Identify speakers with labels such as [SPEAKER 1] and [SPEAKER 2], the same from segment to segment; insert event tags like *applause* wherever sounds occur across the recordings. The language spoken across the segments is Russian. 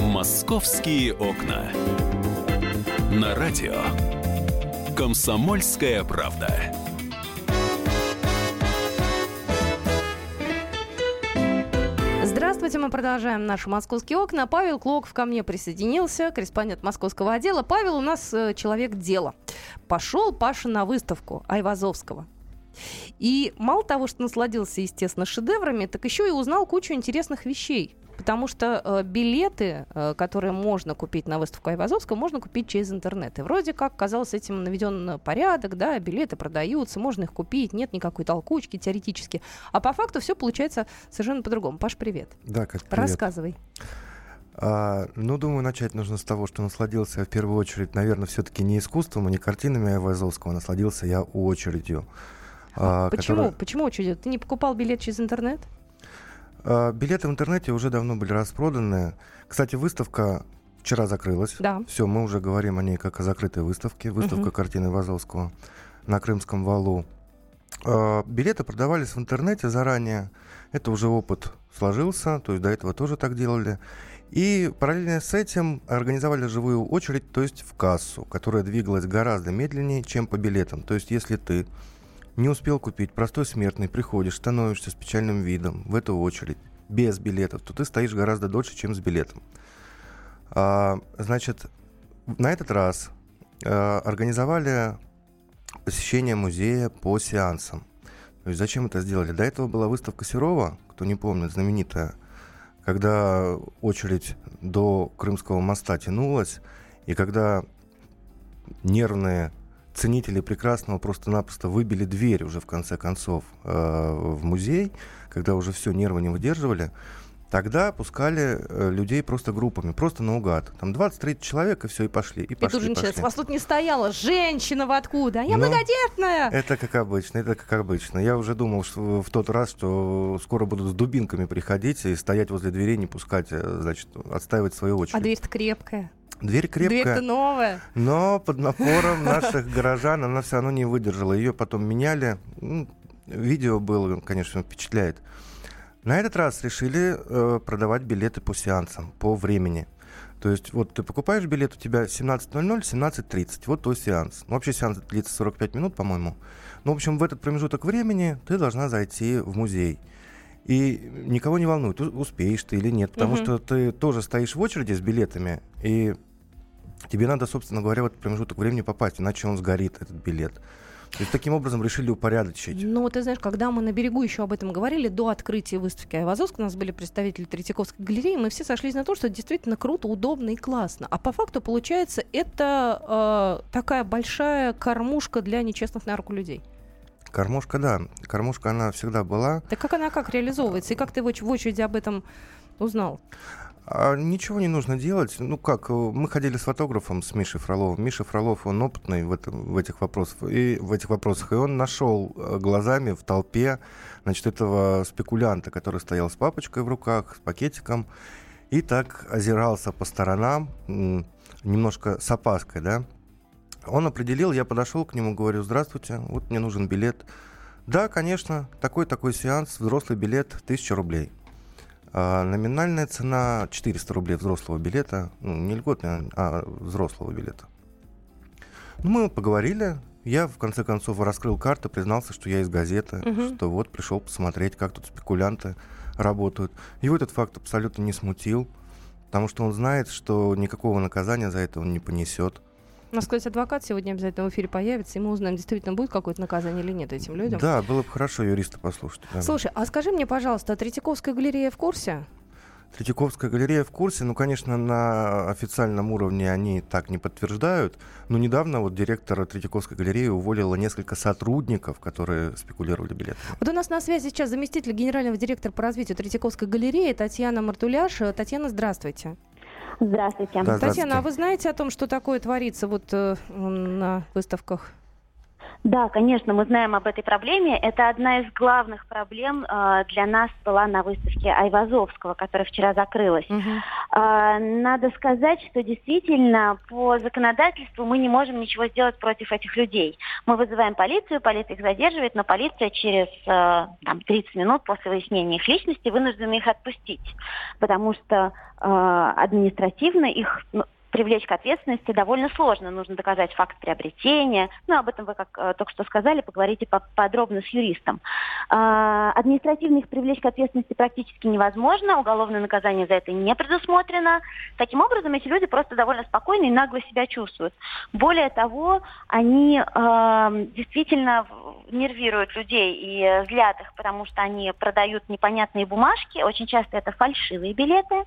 [SPEAKER 1] «Московские окна». На радио «Комсомольская правда».
[SPEAKER 2] Здравствуйте, мы продолжаем наши московские окна. Павел Клоков ко мне присоединился, корреспондент московского отдела. Павел у нас э, человек дела. Пошел Паша на выставку Айвазовского. И мало того, что насладился, естественно, шедеврами, так еще и узнал кучу интересных вещей. Потому что э, билеты, э, которые можно купить на выставку Айвазовского, можно купить через интернет. И вроде как, казалось, этим наведен порядок, да, билеты продаются, можно их купить, нет никакой толкучки теоретически. А по факту все получается совершенно по-другому. Паш, привет.
[SPEAKER 3] Да, как привет.
[SPEAKER 2] Рассказывай.
[SPEAKER 3] А, ну, думаю, начать нужно с того, что насладился я в первую очередь, наверное, все-таки не искусством и не картинами Айвазовского, а насладился я очередью.
[SPEAKER 2] А, Почему? Которая... Почему очередь? Ты не покупал билет через интернет?
[SPEAKER 3] А, билеты в интернете уже давно были распроданы. Кстати, выставка вчера закрылась.
[SPEAKER 2] Да.
[SPEAKER 3] Все, мы уже говорим о ней как о закрытой выставке. Выставка угу. картины Вазовского на Крымском валу. А, билеты продавались в интернете заранее. Это уже опыт сложился, то есть до этого тоже так делали. И параллельно с этим организовали живую очередь, то есть в кассу, которая двигалась гораздо медленнее, чем по билетам. То есть если ты не успел купить, простой смертный, приходишь, становишься с печальным видом в эту очередь, без билетов, то ты стоишь гораздо дольше, чем с билетом. А, значит, на этот раз а, организовали посещение музея по сеансам. То есть зачем это сделали? До этого была выставка Серова, кто не помнит, знаменитая, когда очередь до Крымского моста тянулась, и когда нервные ценители прекрасного просто-напросто выбили дверь уже в конце концов э, в музей, когда уже все, нервы не выдерживали, тогда пускали э, людей просто группами, просто наугад. Там 20-30 человек, и все, и пошли. И, и пошли,
[SPEAKER 2] тут же вас тут не стояла, женщина в откуда, я ну, многодетная!
[SPEAKER 3] Это как обычно, это как обычно. Я уже думал что в тот раз, что скоро будут с дубинками приходить и стоять возле дверей, не пускать, э, значит, отстаивать свою очередь.
[SPEAKER 2] А дверь-то крепкая.
[SPEAKER 3] Дверь крепкая.
[SPEAKER 2] Дверь-то новая.
[SPEAKER 3] Но под напором наших горожан она все равно не выдержала. Ее потом меняли. Ну, видео было, конечно, впечатляет. На этот раз решили э, продавать билеты по сеансам, по времени. То есть вот ты покупаешь билет, у тебя 17.00, 17.30, вот твой сеанс. Ну, вообще сеанс длится 45 минут, по-моему. Ну, в общем, в этот промежуток времени ты должна зайти в музей. И никого не волнует, успеешь ты или нет, потому угу. что ты тоже стоишь в очереди с билетами, и тебе надо, собственно говоря, в этот промежуток времени попасть, иначе он сгорит, этот билет. То есть таким образом решили упорядочить.
[SPEAKER 2] Ну, ты знаешь, когда мы на берегу еще об этом говорили, до открытия выставки Айвазовска, у нас были представители Третьяковской галереи, мы все сошлись на том, что это действительно круто, удобно и классно. А по факту, получается, это э, такая большая кормушка для нечестных на руку людей.
[SPEAKER 3] Кормушка, да. Кормушка, она всегда была.
[SPEAKER 2] Так как она как реализовывается? И как ты в очереди об этом узнал?
[SPEAKER 3] А ничего не нужно делать. Ну как, мы ходили с фотографом, с Мишей Фроловым. Миша Фролов, он опытный в, этом, в, этих, вопросах, и, в этих вопросах. И он нашел э, глазами в толпе значит, этого спекулянта, который стоял с папочкой в руках, с пакетиком, и так озирался по сторонам, немножко с опаской, да. Он определил, я подошел к нему, говорю, здравствуйте, вот мне нужен билет. Да, конечно, такой-такой сеанс, взрослый билет, 1000 рублей. А, номинальная цена 400 рублей взрослого билета, ну, не льготная, а взрослого билета. Ну, мы поговорили, я в конце концов раскрыл карты, признался, что я из газеты, угу. что вот пришел посмотреть, как тут спекулянты работают. Его этот факт абсолютно не смутил, потому что он знает, что никакого наказания за это он не понесет.
[SPEAKER 2] У нас, кстати, адвокат сегодня обязательно в эфире появится, и мы узнаем, действительно будет какое-то наказание или нет этим людям.
[SPEAKER 3] Да, было бы хорошо юриста послушать. Да.
[SPEAKER 2] Слушай, а скажи мне, пожалуйста, а Третьяковская галерея в курсе?
[SPEAKER 3] Третьяковская галерея в курсе. Ну, конечно, на официальном уровне они так не подтверждают. Но недавно вот директор Третьяковской галереи уволила несколько сотрудников, которые спекулировали билетами.
[SPEAKER 2] Вот у нас на связи сейчас заместитель генерального директора по развитию Третьяковской галереи Татьяна Мартуляш. Татьяна, здравствуйте.
[SPEAKER 4] Здравствуйте.
[SPEAKER 2] Да, Татьяна, а вы знаете о том, что такое творится вот э, на выставках?
[SPEAKER 4] Да, конечно, мы знаем об этой проблеме. Это одна из главных проблем э, для нас была на выставке Айвазовского, которая вчера закрылась. Угу. Э, надо сказать, что действительно по законодательству мы не можем ничего сделать против этих людей. Мы вызываем полицию, полиция их задерживает, но полиция через э, там, 30 минут после выяснения их личности вынуждена их отпустить, потому что э, административно их ну, привлечь к ответственности довольно сложно. Нужно доказать факт приобретения. Ну, об этом вы, как э, только что сказали, поговорите по подробно с юристом. Э, административно их привлечь к ответственности практически невозможно. Уголовное наказание за это не предусмотрено. Таким образом, эти люди просто довольно спокойно и нагло себя чувствуют. Более того, они э, действительно нервируют людей и злят их, потому что они продают непонятные бумажки. Очень часто это фальшивые билеты.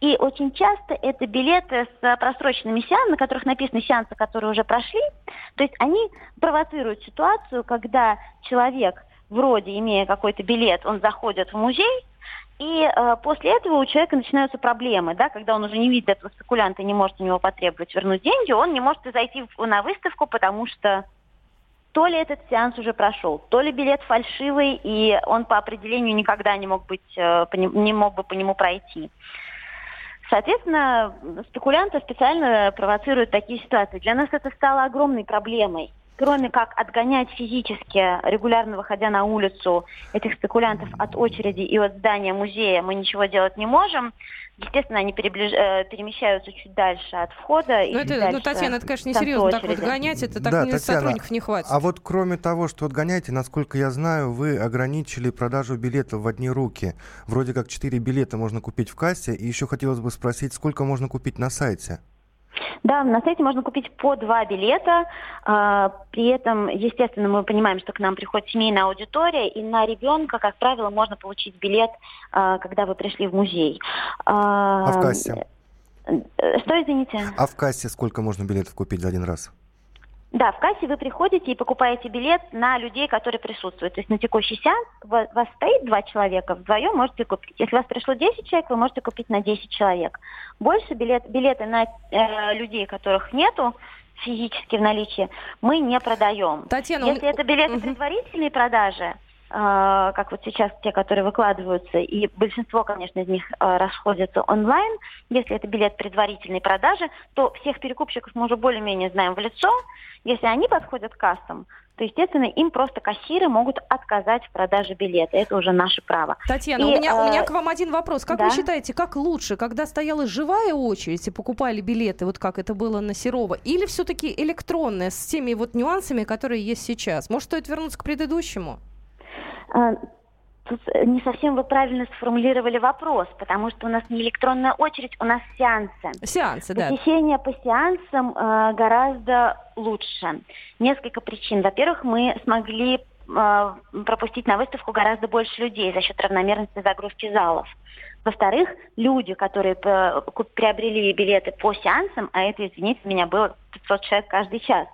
[SPEAKER 4] И очень часто это билеты с просроченными сеансами, на которых написаны сеансы, которые уже прошли. То есть они провоцируют ситуацию, когда человек, вроде имея какой-то билет, он заходит в музей, и э, после этого у человека начинаются проблемы, да, когда он уже не видит этого спекулянта не может у него потребовать вернуть деньги, он не может зайти на выставку, потому что то ли этот сеанс уже прошел, то ли билет фальшивый, и он по определению никогда не мог, быть, э, не мог бы по нему пройти. Соответственно, спекулянты специально провоцируют такие ситуации. Для нас это стало огромной проблемой. Кроме как отгонять физически, регулярно выходя на улицу этих спекулянтов от очереди и от здания музея, мы ничего делать не можем. Естественно, они переближ... Э, перемещаются чуть дальше от входа.
[SPEAKER 2] Ну, это, ну, Татьяна, это, конечно, несерьезно так вот гонять, это так да, Татьяна, сотрудников не хватит.
[SPEAKER 3] А вот кроме того, что отгоняете, насколько я знаю, вы ограничили продажу билетов в одни руки. Вроде как 4 билета можно купить в кассе. И еще хотелось бы спросить, сколько можно купить на сайте?
[SPEAKER 4] Да, на сайте можно купить по два билета. А, при этом, естественно, мы понимаем, что к нам приходит семейная аудитория, и на ребенка, как правило, можно получить билет, а, когда вы пришли в музей.
[SPEAKER 3] А, а в кассе?
[SPEAKER 4] Э, что, извините?
[SPEAKER 3] А в кассе сколько можно билетов купить за один раз?
[SPEAKER 4] Да, в кассе вы приходите и покупаете билет на людей, которые присутствуют. То есть на текущий сеанс вас стоит два человека, вдвоем можете купить. Если у вас пришло 10 человек, вы можете купить на 10 человек. Больше билет, билеты на э, людей, которых нету, физически в наличии, мы не продаем.
[SPEAKER 2] Татьяна,
[SPEAKER 4] Если это билеты угу. предварительной продажи, как вот сейчас те, которые выкладываются, и большинство, конечно, из них uh, расходятся онлайн. Если это билет предварительной продажи, то всех перекупщиков мы уже более-менее знаем в лицо, если они подходят к кассам, то, естественно, им просто кассиры могут отказать в продаже билета. Это уже наше право.
[SPEAKER 2] Татьяна, и, у, меня, э, у меня к вам один вопрос. Как да? вы считаете, как лучше, когда стояла живая очередь и покупали билеты, вот как это было на Серова, или все-таки электронная с теми вот нюансами, которые есть сейчас? Может, стоит вернуться к предыдущему?
[SPEAKER 4] А, Тут э, не совсем вы правильно сформулировали вопрос, потому что у нас не электронная очередь, у нас сеансы.
[SPEAKER 2] Сеансы, да.
[SPEAKER 4] Посещение по сеансам э, гораздо лучше. Несколько причин. Во-первых, мы смогли э, пропустить на выставку гораздо больше людей за счет равномерности загрузки залов. Во-вторых, люди, которые приобрели билеты по сеансам, а это, извините меня, было 500 человек каждый час,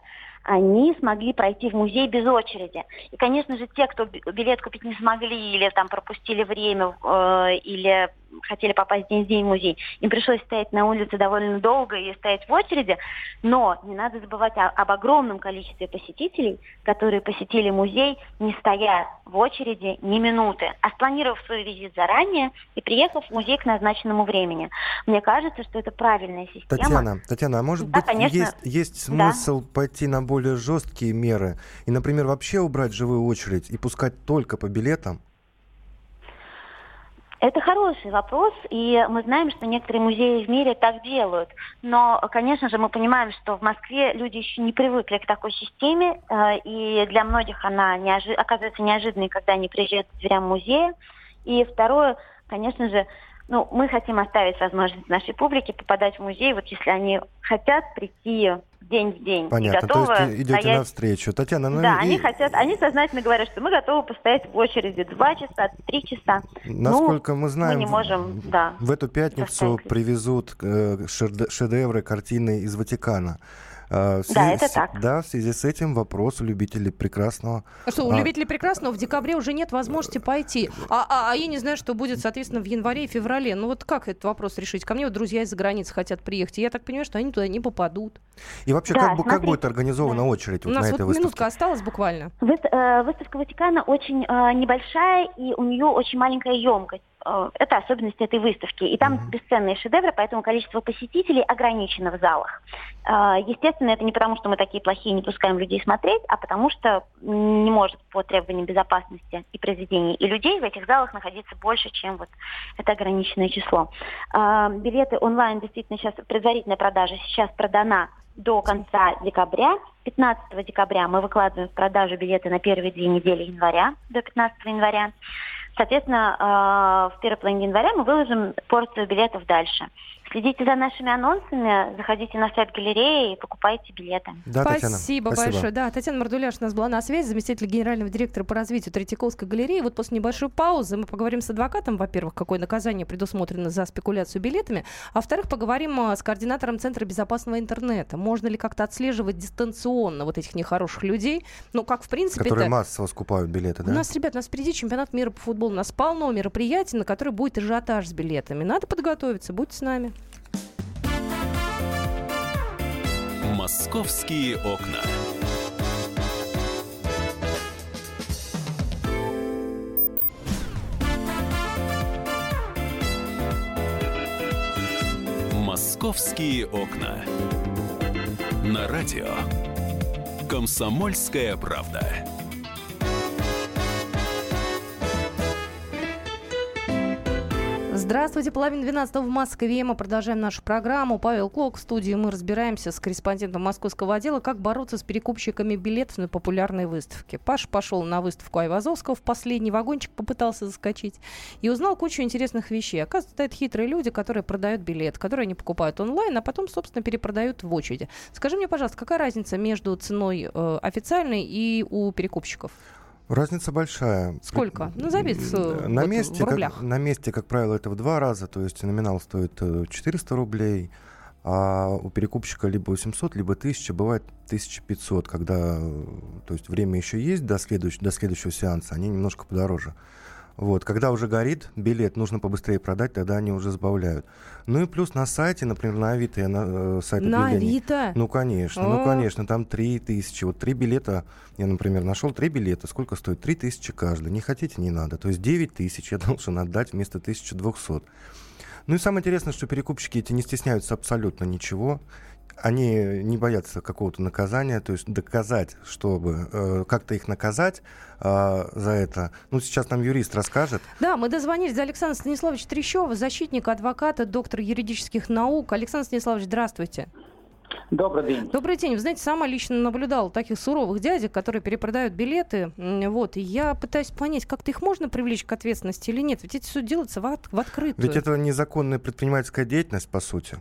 [SPEAKER 4] они смогли пройти в музей без очереди. И, конечно же, те, кто билет купить не смогли или там пропустили время, э, или хотели попасть день в день в музей, им пришлось стоять на улице довольно долго и стоять в очереди, но не надо забывать о, об огромном количестве посетителей, которые посетили музей, не стоя в очереди ни минуты, а спланировав свой визит заранее и приехав в музей к назначенному времени. Мне кажется, что это правильная система.
[SPEAKER 3] Татьяна, Татьяна, а может да, быть конечно. есть, есть смысл да. пойти на более жесткие меры и, например, вообще убрать живую очередь и пускать только по билетам?
[SPEAKER 4] Это хороший вопрос, и мы знаем, что некоторые музеи в мире так делают. Но, конечно же, мы понимаем, что в Москве люди еще не привыкли к такой системе, э, и для многих она неожи- оказывается неожиданной, когда они приезжают к дверям музея. И второе, конечно же, ну, мы хотим оставить возможность нашей публике попадать в музей, вот если они хотят прийти день в день.
[SPEAKER 3] Понятно, готовы то есть идете стоять... навстречу. Татьяна, ну
[SPEAKER 4] Да,
[SPEAKER 3] и...
[SPEAKER 4] они хотят, они сознательно говорят, что мы готовы постоять в очереди два часа, три часа.
[SPEAKER 3] Насколько ну, мы знаем,
[SPEAKER 4] мы не можем, да,
[SPEAKER 3] в эту пятницу привезут э, шедевры, картины из Ватикана. А, в
[SPEAKER 4] да, это так.
[SPEAKER 3] Да, в связи с этим вопрос у любителей прекрасного.
[SPEAKER 2] А что, у а... любителей прекрасного в декабре уже нет возможности пойти. А, а, а я не знаю, что будет, соответственно, в январе и феврале. Ну вот как этот вопрос решить? Ко мне вот друзья из-за границы хотят приехать. Я так понимаю, что они туда не попадут.
[SPEAKER 3] И вообще, да, как, как будет организована да. очередь вот
[SPEAKER 2] У нас
[SPEAKER 3] на
[SPEAKER 2] вот
[SPEAKER 3] этой
[SPEAKER 2] минутка осталась буквально.
[SPEAKER 4] Вы, э, выставка Ватикана очень э, небольшая, и у нее очень маленькая емкость. Э, это особенность этой выставки. И там mm-hmm. бесценные шедевры, поэтому количество посетителей ограничено в залах. Э, естественно, это не потому, что мы такие плохие, не пускаем людей смотреть, а потому что не может по требованиям безопасности и произведений и людей в этих залах находиться больше, чем вот это ограниченное число. Э, билеты онлайн действительно сейчас предварительная продажа сейчас продана до конца декабря. 15 декабря мы выкладываем в продажу билеты на первые две недели января, до 15 января. Соответственно, э, в первой половине января мы выложим порцию билетов дальше. Следите за нашими анонсами, заходите на сайт галереи и покупайте билеты.
[SPEAKER 2] Да, Спасибо, Спасибо большое. Да, Татьяна Мардуляш у нас была на связи, заместитель генерального директора по развитию Третьяковской галереи. Вот после небольшой паузы мы поговорим с адвокатом, во-первых, какое наказание предусмотрено за спекуляцию билетами, а во-вторых, поговорим а, с координатором Центра безопасного интернета. Можно ли как-то отслеживать дистанционно вот этих нехороших людей? Ну, как в принципе...
[SPEAKER 3] Которые массово скупают билеты, да?
[SPEAKER 2] У нас, ребят, у нас впереди чемпионат мира по футболу. У нас полно мероприятий, на которые будет ажиотаж с билетами. Надо подготовиться. Будьте с нами.
[SPEAKER 1] Московские окна. Московские окна. На радио. Комсомольская правда.
[SPEAKER 2] Здравствуйте, половина 12 в Москве. Мы продолжаем нашу программу. Павел Клок в студии. Мы разбираемся с корреспондентом московского отдела, как бороться с перекупщиками билетов на популярной выставке. Паш пошел на выставку Айвазовского, в последний вагончик попытался заскочить и узнал кучу интересных вещей. Оказывается, стоят хитрые люди, которые продают билет, которые они покупают онлайн, а потом, собственно, перепродают в очереди. Скажи мне, пожалуйста, какая разница между ценой э, официальной и у перекупщиков?
[SPEAKER 3] Разница большая.
[SPEAKER 2] Сколько? Назови
[SPEAKER 3] ну, на вот месте, в рублях. Как, на месте, как правило, это в два раза, то есть номинал стоит 400 э, рублей, а у перекупщика либо 800, либо 1000, бывает 1500, когда то есть время еще есть до, следующ, до следующего сеанса, они немножко подороже. Вот, когда уже горит билет, нужно побыстрее продать, тогда они уже сбавляют. Ну и плюс на сайте, например, на Авито, я на э, сайт
[SPEAKER 2] На Авито?
[SPEAKER 3] Ну, конечно, О. ну, конечно, там 3 тысячи. Вот три билета, я, например, нашел три билета. Сколько стоит? 3 тысячи каждый. Не хотите, не надо. То есть 9 тысяч я *laughs* должен отдать вместо 1200. Ну и самое интересное, что перекупщики эти не стесняются абсолютно ничего они не боятся какого-то наказания, то есть доказать, чтобы э, как-то их наказать э, за это. Ну, сейчас нам юрист расскажет.
[SPEAKER 2] Да, мы дозвонились до Александра Станиславовича Трещева, защитника, адвоката, доктора юридических наук. Александр Станиславович, здравствуйте.
[SPEAKER 5] Добрый день.
[SPEAKER 2] Добрый день. Вы знаете, сама лично наблюдала таких суровых дядек, которые перепродают билеты. Вот. И я пытаюсь понять, как-то их можно привлечь к ответственности или нет. Ведь это все делается в, от, в открытую.
[SPEAKER 3] Ведь это незаконная предпринимательская деятельность, по сути.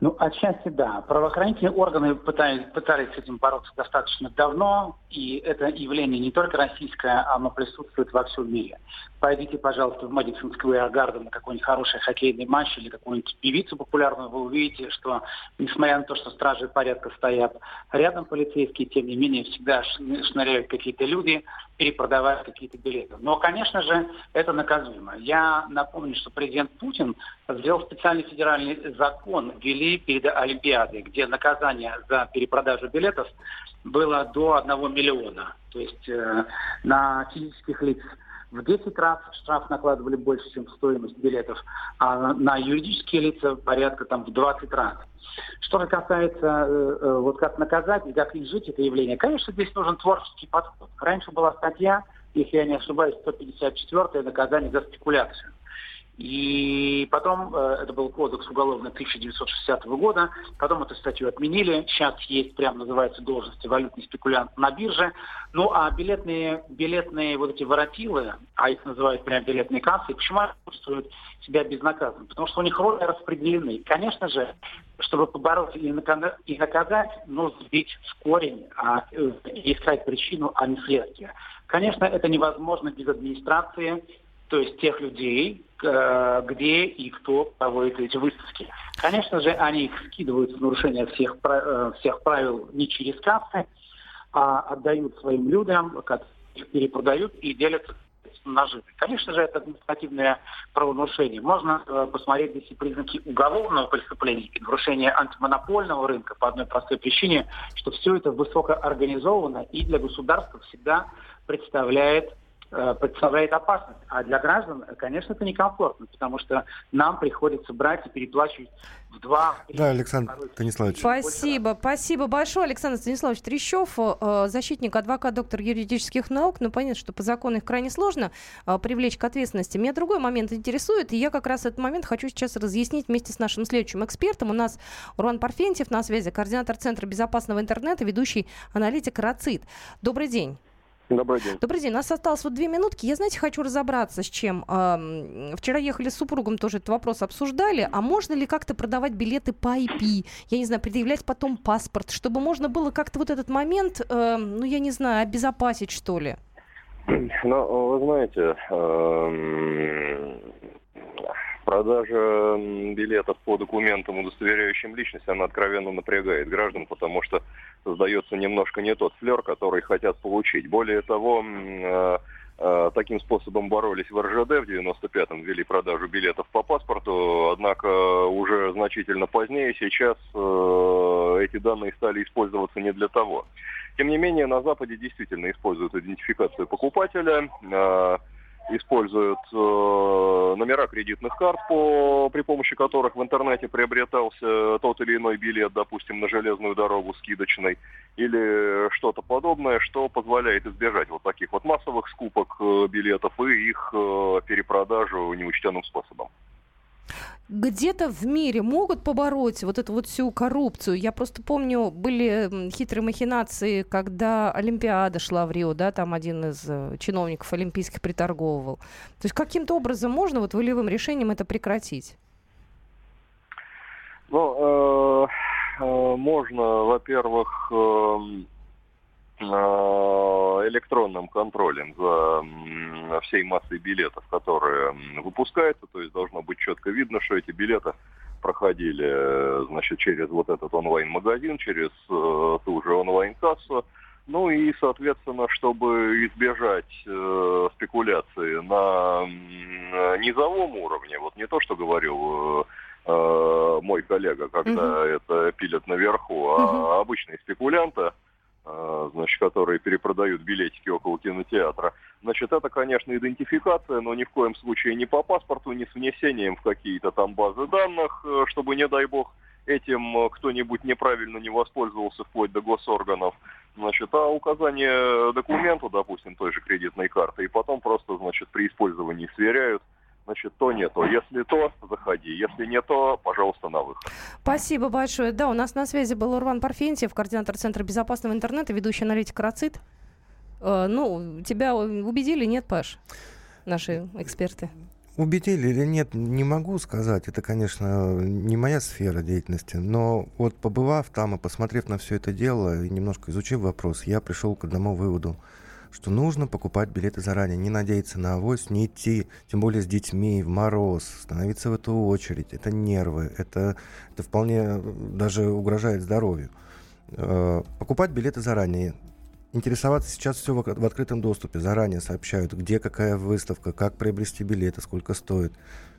[SPEAKER 5] Ну, отчасти да. Правоохранительные органы пытались, пытались с этим бороться достаточно давно, и это явление не только российское, оно присутствует во всем мире. Пойдите, пожалуйста, в Мэдисон Сквер Гарден на какой-нибудь хороший хоккейный матч или какую-нибудь певицу популярную, вы увидите, что, несмотря на то, что стражи порядка стоят рядом полицейские, тем не менее всегда шныряют какие-то люди, перепродавая какие-то билеты. Но, конечно же, это наказуемо. Я напомню, что президент Путин сделал специальный федеральный закон, ввели перед Олимпиадой, где наказание за перепродажу билетов было до 1 миллиона. То есть э, на физических лиц в 10 раз штраф накладывали больше, чем стоимость билетов, а на юридические лица порядка там в 20 раз. Что же касается э, э, вот как наказать и как изжить это явление, конечно, здесь нужен творческий подход. Раньше была статья, если я не ошибаюсь, 154 наказание за спекуляцию. И потом, э, это был кодекс уголовный 1960 года, потом эту статью отменили, сейчас есть прям называется должности валютный спекулянт на бирже. Ну а билетные, билетные вот эти воротилы, а их называют прям билетные кассы, почему они чувствуют себя безнаказанно? Потому что у них роли распределены. Конечно же, чтобы побороть и наказать, нужно сбить с корень, а, искать причину, а не следствие. Конечно, это невозможно без администрации, то есть тех людей, э, где и кто проводит эти выставки. Конечно же, они их скидывают в нарушение всех, э, всех правил не через кассы, а отдают своим людям, их перепродают и делятся нажиты. Конечно же, это административное правонарушение. Можно э, посмотреть здесь и признаки уголовного преступления и нарушения антимонопольного рынка по одной простой причине, что все это высокоорганизовано и для государства всегда представляет Э, представляет опасность. А для граждан, конечно, это некомфортно, потому что нам приходится брать и переплачивать в два...
[SPEAKER 3] Да, Александр Станиславович.
[SPEAKER 2] Спасибо, спасибо большое, Александр Станиславович Трещев, э, защитник, адвокат, доктор юридических наук. Ну, понятно, что по закону их крайне сложно э, привлечь к ответственности. Меня другой момент интересует, и я как раз этот момент хочу сейчас разъяснить вместе с нашим следующим экспертом. У нас Уран Парфентьев на связи, координатор Центра безопасного интернета, ведущий аналитик РАЦИТ. Добрый день.
[SPEAKER 6] Добрый день.
[SPEAKER 2] Добрый день. У нас осталось вот две минутки. Я, знаете, хочу разобраться с чем. Вчера ехали с супругом, тоже этот вопрос обсуждали. А можно ли как-то продавать билеты по IP? Я не знаю, предъявлять потом паспорт, чтобы можно было как-то вот этот момент, ну, я не знаю, обезопасить, что ли?
[SPEAKER 6] Ну, вы знаете, Продажа билетов по документам, удостоверяющим личность, она откровенно напрягает граждан, потому что создается немножко не тот флер, который хотят получить. Более того, э, э, таким способом боролись в РЖД в 95-м, ввели продажу билетов по паспорту, однако уже значительно позднее сейчас э, эти данные стали использоваться не для того. Тем не менее, на Западе действительно используют идентификацию покупателя, используют э, номера кредитных карт, по, при помощи которых в интернете приобретался тот или иной билет, допустим, на железную дорогу скидочной, или что-то подобное, что позволяет избежать вот таких вот массовых скупок э, билетов и их э, перепродажу неучтенным способом
[SPEAKER 2] где-то в мире могут побороть вот эту вот всю коррупцию. Я просто помню, были хитрые махинации, когда Олимпиада шла в Рио, да, там один из э, чиновников олимпийских приторговывал. То есть каким-то образом можно вот волевым решением это прекратить?
[SPEAKER 6] Ну, э, э, можно, во-первых, эм, электронным контролем за всей массой билетов, которые выпускаются, то есть должно быть четко видно, что эти билеты проходили значит, через вот этот онлайн-магазин, через э, ту же онлайн-кассу, ну и, соответственно, чтобы избежать э, спекуляции на э, низовом уровне, вот не то, что говорил э, мой коллега, когда uh-huh. это пилят наверху, а uh-huh. обычные спекулянты, значит, которые перепродают билетики около кинотеатра. Значит, это, конечно, идентификация, но ни в коем случае не по паспорту, не с внесением в какие-то там базы данных, э, чтобы, не дай бог, этим э, кто-нибудь неправильно не воспользовался вплоть до госорганов. Значит, а указание документа, допустим, той же кредитной карты, и потом просто, значит, при использовании сверяют, значит, то не то. Если то, заходи. Если не то, пожалуйста, на выход.
[SPEAKER 2] Спасибо большое. Да, у нас на связи был Урван Парфентьев, координатор Центра безопасного интернета, ведущий аналитик РАЦИТ. Э, ну, тебя убедили, нет, Паш, наши эксперты?
[SPEAKER 3] Убедили или нет, не могу сказать. Это, конечно, не моя сфера деятельности. Но вот побывав там и посмотрев на все это дело и немножко изучив вопрос, я пришел к одному выводу – что нужно покупать билеты заранее, не надеяться на авось, не идти, тем более с детьми, в мороз, становиться в эту очередь. Это нервы, это, это вполне э, даже угрожает здоровью. Э, покупать билеты заранее. Интересоваться сейчас все в, в открытом доступе. Заранее сообщают, где какая выставка, как приобрести билеты, сколько стоит.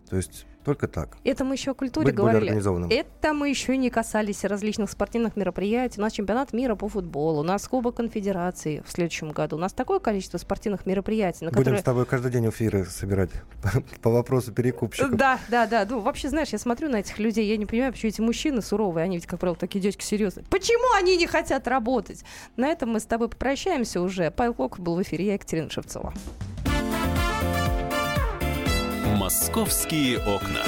[SPEAKER 3] То есть только так.
[SPEAKER 2] Это мы еще о культуре Быть говорили. Это мы еще не касались различных спортивных мероприятий. У нас чемпионат мира по футболу, у нас Кубок Конфедерации в следующем году. У нас такое количество спортивных мероприятий.
[SPEAKER 3] На Будем которые... с тобой каждый день эфиры собирать *laughs* по вопросу перекупщиков.
[SPEAKER 2] Да, да, да. Ну, вообще, знаешь, я смотрю на этих людей, я не понимаю, почему эти мужчины суровые, они ведь, как правило, такие дядьки серьезные. Почему они не хотят работать? На этом мы с тобой попрощаемся уже. Павел Клоков был в эфире, я Екатерина Шевцова.
[SPEAKER 1] «Московские окна».